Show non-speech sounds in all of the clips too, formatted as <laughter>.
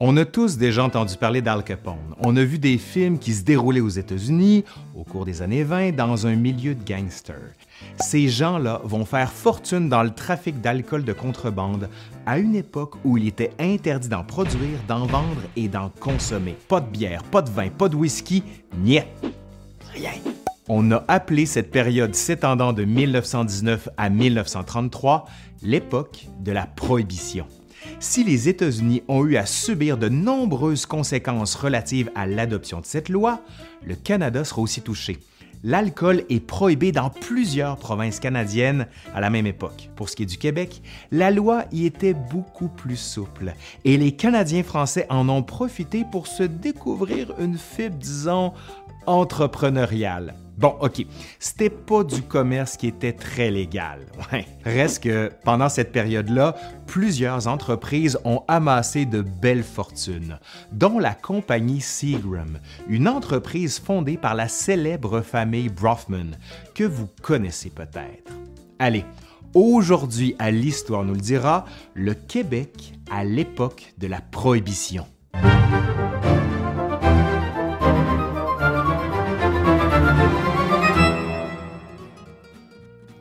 On a tous déjà entendu parler d'Al Capone. On a vu des films qui se déroulaient aux États-Unis au cours des années 20 dans un milieu de gangsters. Ces gens-là vont faire fortune dans le trafic d'alcool de contrebande à une époque où il était interdit d'en produire, d'en vendre et d'en consommer. Pas de bière, pas de vin, pas de whisky, niet. Rien. On a appelé cette période s'étendant de 1919 à 1933 l'époque de la prohibition. Si les États-Unis ont eu à subir de nombreuses conséquences relatives à l'adoption de cette loi, le Canada sera aussi touché. L'alcool est prohibé dans plusieurs provinces canadiennes à la même époque. Pour ce qui est du Québec, la loi y était beaucoup plus souple et les Canadiens français en ont profité pour se découvrir une fibre, disons, entrepreneuriale. Bon, OK, c'était pas du commerce qui était très légal. <laughs> Reste que pendant cette période-là, plusieurs entreprises ont amassé de belles fortunes, dont la compagnie Seagram, une entreprise fondée par la célèbre famille Brofman, que vous connaissez peut-être. Allez, aujourd'hui à l'Histoire nous le dira, le Québec à l'époque de la Prohibition.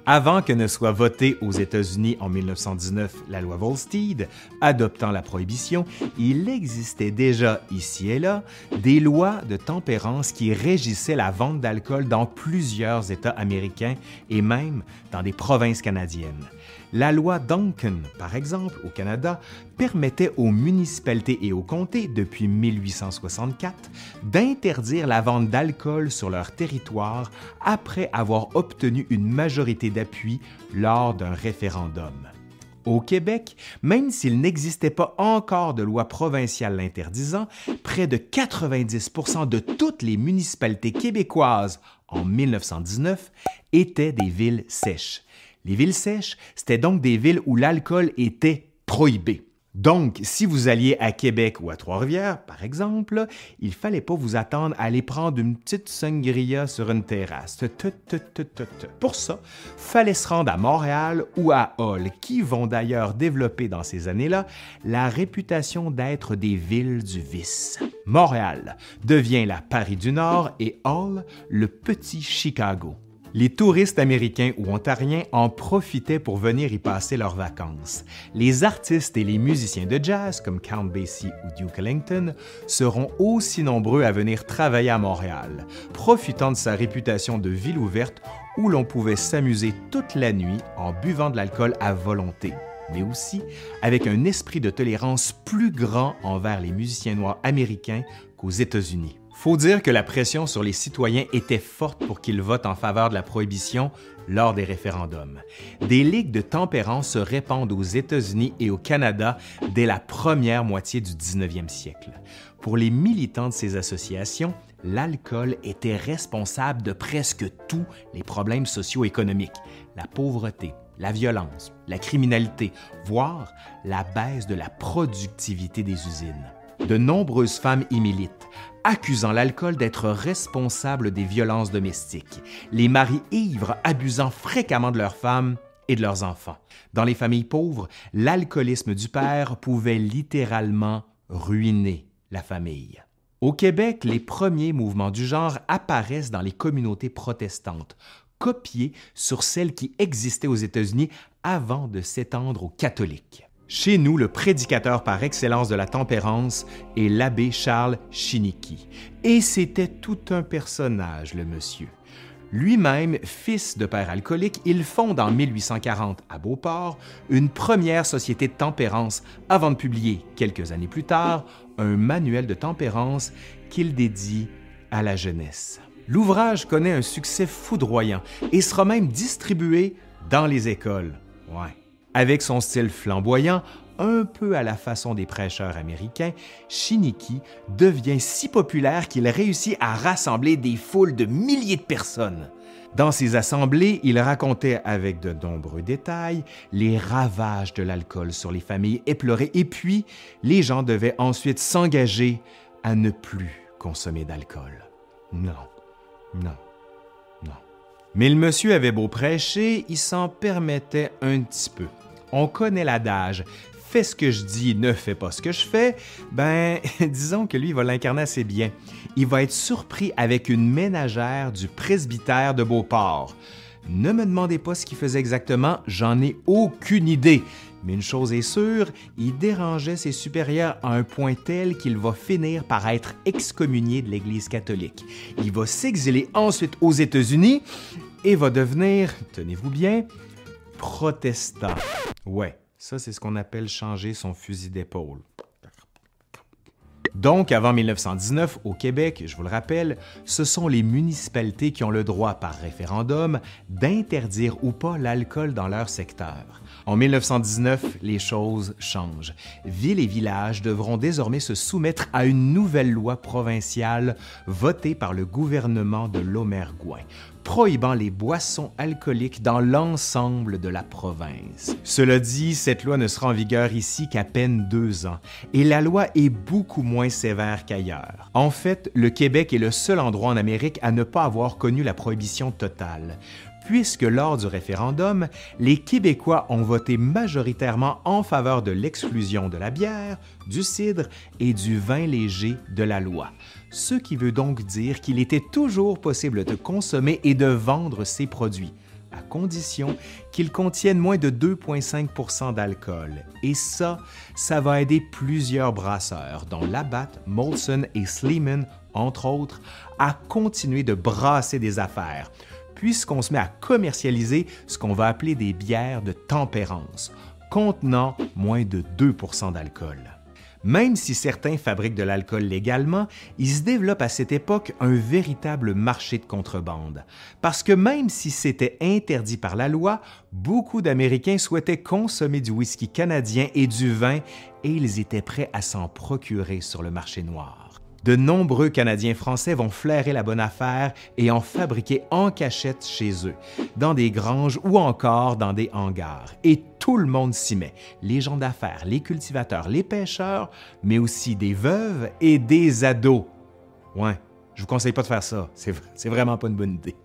Avant que ne soit votée aux États-Unis en 1919 la loi Volstead adoptant la prohibition, il existait déjà ici et là des lois de tempérance qui régissaient la vente d'alcool dans plusieurs États américains et même dans des provinces canadiennes. La loi Duncan, par exemple, au Canada, permettait aux municipalités et aux comtés, depuis 1864, d'interdire la vente d'alcool sur leur territoire après avoir obtenu une majorité d'appui lors d'un référendum. Au Québec, même s'il n'existait pas encore de loi provinciale l'interdisant, près de 90% de toutes les municipalités québécoises en 1919 étaient des villes sèches. Les villes sèches, c'était donc des villes où l'alcool était prohibé. Donc, si vous alliez à Québec ou à Trois-Rivières, par exemple, il fallait pas vous attendre à aller prendre une petite sangria sur une terrasse. Pour ça, fallait se rendre à Montréal ou à Hall, qui vont d'ailleurs développer dans ces années-là la réputation d'être des villes du vice. Montréal devient la Paris du Nord et Hall le petit Chicago. Les touristes américains ou ontariens en profitaient pour venir y passer leurs vacances. Les artistes et les musiciens de jazz, comme Count Basie ou Duke Ellington, seront aussi nombreux à venir travailler à Montréal, profitant de sa réputation de ville ouverte où l'on pouvait s'amuser toute la nuit en buvant de l'alcool à volonté mais aussi avec un esprit de tolérance plus grand envers les musiciens noirs américains qu'aux États-Unis. Faut dire que la pression sur les citoyens était forte pour qu'ils votent en faveur de la prohibition lors des référendums. Des ligues de tempérance se répandent aux États-Unis et au Canada dès la première moitié du 19e siècle. Pour les militants de ces associations, l'alcool était responsable de presque tous les problèmes socio-économiques, la pauvreté, la violence, la criminalité, voire la baisse de la productivité des usines. De nombreuses femmes y militent, accusant l'alcool d'être responsable des violences domestiques, les maris ivres abusant fréquemment de leurs femmes et de leurs enfants. Dans les familles pauvres, l'alcoolisme du père pouvait littéralement ruiner la famille. Au Québec, les premiers mouvements du genre apparaissent dans les communautés protestantes, copiés sur celles qui existaient aux États-Unis avant de s'étendre aux catholiques. Chez nous, le prédicateur par excellence de la tempérance est l'abbé Charles Chiniki. Et c'était tout un personnage, le monsieur. Lui-même, fils de père alcoolique, il fonde en 1840 à Beauport une première société de tempérance avant de publier, quelques années plus tard, un manuel de tempérance qu'il dédie à la jeunesse. L'ouvrage connaît un succès foudroyant et sera même distribué dans les écoles. Avec son style flamboyant, un peu à la façon des prêcheurs américains, Shiniki devient si populaire qu'il réussit à rassembler des foules de milliers de personnes. Dans ces assemblées, il racontait avec de nombreux détails les ravages de l'alcool sur les familles éplorées et puis les gens devaient ensuite s'engager à ne plus consommer d'alcool. Non, non, non. Mais le monsieur avait beau prêcher, il s'en permettait un petit peu. On connaît l'adage fais ce que je dis, ne fais pas ce que je fais, ben, <laughs> disons que lui, il va l'incarner assez bien. Il va être surpris avec une ménagère du presbytère de Beauport. Ne me demandez pas ce qu'il faisait exactement, j'en ai aucune idée. Mais une chose est sûre, il dérangeait ses supérieurs à un point tel qu'il va finir par être excommunié de l'Église catholique. Il va s'exiler ensuite aux États-Unis et va devenir, tenez-vous bien, protestant. Ouais, ça c'est ce qu'on appelle changer son fusil d'épaule. Donc, avant 1919, au Québec, je vous le rappelle, ce sont les municipalités qui ont le droit, par référendum, d'interdire ou pas l'alcool dans leur secteur. En 1919, les choses changent. Villes et villages devront désormais se soumettre à une nouvelle loi provinciale votée par le gouvernement de Lomergouin prohibant les boissons alcooliques dans l'ensemble de la province. Cela dit, cette loi ne sera en vigueur ici qu'à peine deux ans, et la loi est beaucoup moins sévère qu'ailleurs. En fait, le Québec est le seul endroit en Amérique à ne pas avoir connu la prohibition totale puisque lors du référendum, les Québécois ont voté majoritairement en faveur de l'exclusion de la bière, du cidre et du vin léger de la loi. Ce qui veut donc dire qu'il était toujours possible de consommer et de vendre ces produits, à condition qu'ils contiennent moins de 2,5% d'alcool. Et ça, ça va aider plusieurs brasseurs, dont Labatt, Molson et Sleeman, entre autres, à continuer de brasser des affaires puisqu'on se met à commercialiser ce qu'on va appeler des bières de tempérance, contenant moins de 2% d'alcool. Même si certains fabriquent de l'alcool légalement, il se développe à cette époque un véritable marché de contrebande. Parce que même si c'était interdit par la loi, beaucoup d'Américains souhaitaient consommer du whisky canadien et du vin et ils étaient prêts à s'en procurer sur le marché noir de nombreux Canadiens français vont flairer la bonne affaire et en fabriquer en cachette chez eux, dans des granges ou encore dans des hangars. Tout le monde s'y met, les gens d'affaires, les cultivateurs, les pêcheurs, mais aussi des veuves et des ados. Ouais, je vous conseille pas de faire ça, c'est vraiment pas une bonne idée.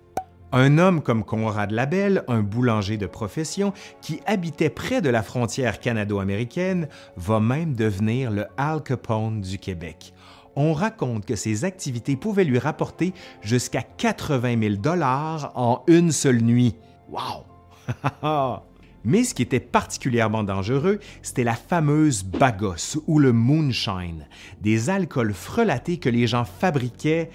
Un homme comme Conrad Labelle, un boulanger de profession qui habitait près de la frontière canado-américaine, va même devenir le Al Capone du Québec on raconte que ses activités pouvaient lui rapporter jusqu'à 80 000 dollars en une seule nuit. Wow! <laughs> Mais ce qui était particulièrement dangereux, c'était la fameuse bagosse ou le moonshine, des alcools frelatés que les gens fabriquaient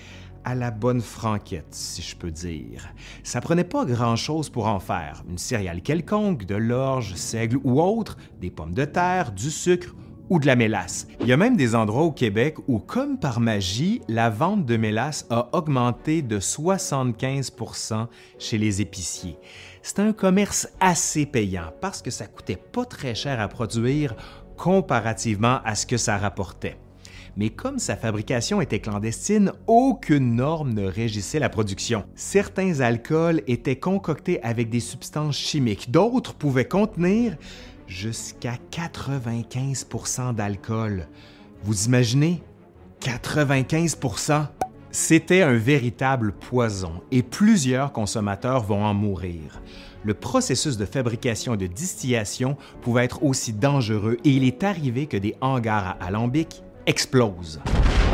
à la bonne franquette, si je peux dire. Ça prenait pas grand-chose pour en faire, une céréale quelconque, de l'orge, seigle ou autre, des pommes de terre, du sucre ou de la mélasse. Il y a même des endroits au Québec où, comme par magie, la vente de mélasse a augmenté de 75% chez les épiciers. C'est un commerce assez payant parce que ça coûtait pas très cher à produire comparativement à ce que ça rapportait. Mais comme sa fabrication était clandestine, aucune norme ne régissait la production. Certains alcools étaient concoctés avec des substances chimiques, d'autres pouvaient contenir jusqu'à 95% d'alcool. Vous imaginez? 95% C'était un véritable poison et plusieurs consommateurs vont en mourir. Le processus de fabrication et de distillation pouvait être aussi dangereux et il est arrivé que des hangars à alambic explosent.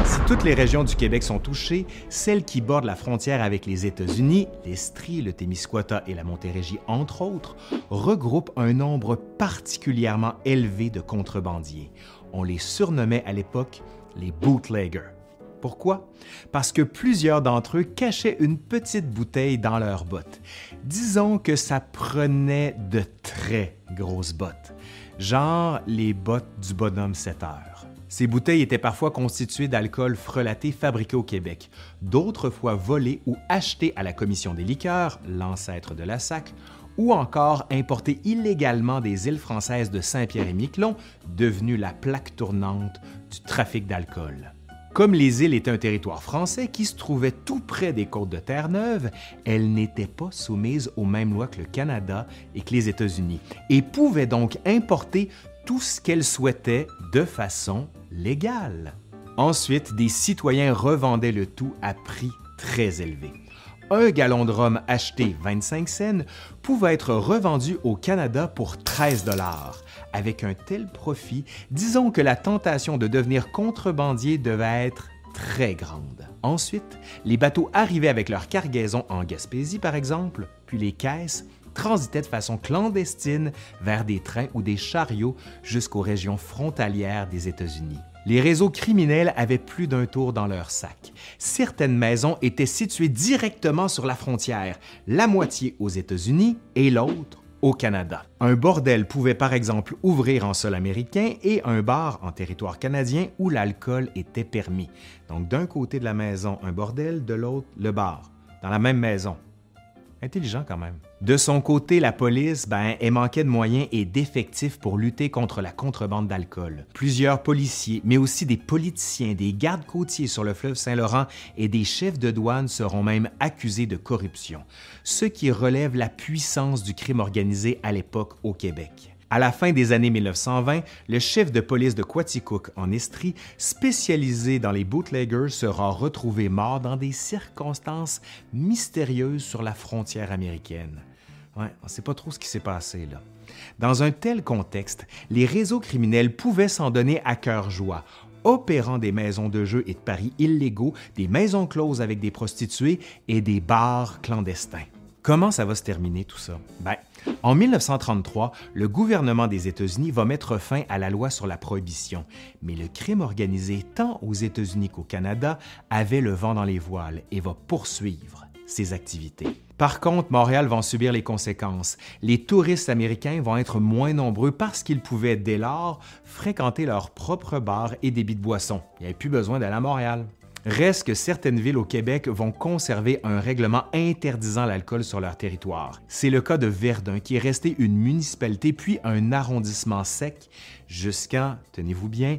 Si toutes les régions du Québec sont touchées, celles qui bordent la frontière avec les États-Unis, l'Estrie, le Témiscouata et la Montérégie, entre autres, regroupent un nombre particulièrement élevé de contrebandiers. On les surnommait à l'époque les bootleggers. Pourquoi? Parce que plusieurs d'entre eux cachaient une petite bouteille dans leurs bottes. Disons que ça prenait de très grosses bottes, genre les bottes du bonhomme 7 heures. Ces bouteilles étaient parfois constituées d'alcool frelaté fabriqué au Québec, d'autres fois volé ou acheté à la Commission des liqueurs, l'ancêtre de la SAC, ou encore importé illégalement des îles françaises de Saint-Pierre et Miquelon, devenues la plaque tournante du trafic d'alcool. Comme les îles étaient un territoire français qui se trouvait tout près des côtes de Terre-Neuve, elles n'étaient pas soumises aux mêmes lois que le Canada et que les États-Unis, et pouvaient donc importer tout ce qu'elles souhaitaient de façon légale. Ensuite, des citoyens revendaient le tout à prix très élevé. un gallon de rhum acheté 25 cents pouvait être revendu au Canada pour 13 dollars. Avec un tel profit, disons que la tentation de devenir contrebandier devait être très grande. Ensuite, les bateaux arrivaient avec leur cargaison en Gaspésie, par exemple, puis les caisses transitaient de façon clandestine vers des trains ou des chariots jusqu'aux régions frontalières des États-Unis. Les réseaux criminels avaient plus d'un tour dans leur sac. Certaines maisons étaient situées directement sur la frontière, la moitié aux États-Unis et l'autre au Canada. Un bordel pouvait par exemple ouvrir en sol américain et un bar en territoire canadien où l'alcool était permis. Donc d'un côté de la maison, un bordel, de l'autre, le bar, dans la même maison. Intelligent quand même. De son côté, la police, ben, elle manquait de moyens et d'effectifs pour lutter contre la contrebande d'alcool. Plusieurs policiers, mais aussi des politiciens, des gardes côtiers sur le fleuve Saint-Laurent et des chefs de douane seront même accusés de corruption, ce qui relève la puissance du crime organisé à l'époque au Québec. À la fin des années 1920, le chef de police de Quaticook en Estrie, spécialisé dans les bootleggers, sera retrouvé mort dans des circonstances mystérieuses sur la frontière américaine. Ouais, on ne sait pas trop ce qui s'est passé là. Dans un tel contexte, les réseaux criminels pouvaient s'en donner à cœur joie, opérant des maisons de jeux et de paris illégaux, des maisons closes avec des prostituées et des bars clandestins. Comment ça va se terminer tout ça? Ben, en 1933, le gouvernement des États-Unis va mettre fin à la loi sur la prohibition, mais le crime organisé tant aux États-Unis qu'au Canada avait le vent dans les voiles et va poursuivre ses activités. Par contre, Montréal va en subir les conséquences. Les touristes américains vont être moins nombreux parce qu'ils pouvaient dès lors fréquenter leurs propres bars et débits de boissons. Il n'y avait plus besoin d'aller à Montréal. Reste que certaines villes au Québec vont conserver un règlement interdisant l'alcool sur leur territoire. C'est le cas de Verdun, qui est resté une municipalité puis un arrondissement sec jusqu'en, tenez-vous bien,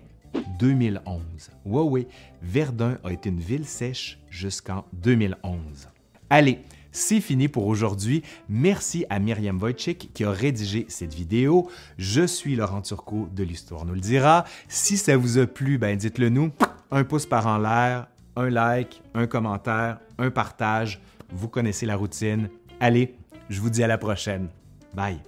2011. Oui, oui, Verdun a été une ville sèche jusqu'en 2011. Allez, c'est fini pour aujourd'hui. Merci à Myriam Wojcik qui a rédigé cette vidéo. Je suis Laurent Turcot de l'Histoire nous le dira. Si ça vous a plu, ben dites-le nous. Un pouce par en l'air, un like, un commentaire, un partage. Vous connaissez la routine. Allez, je vous dis à la prochaine. Bye.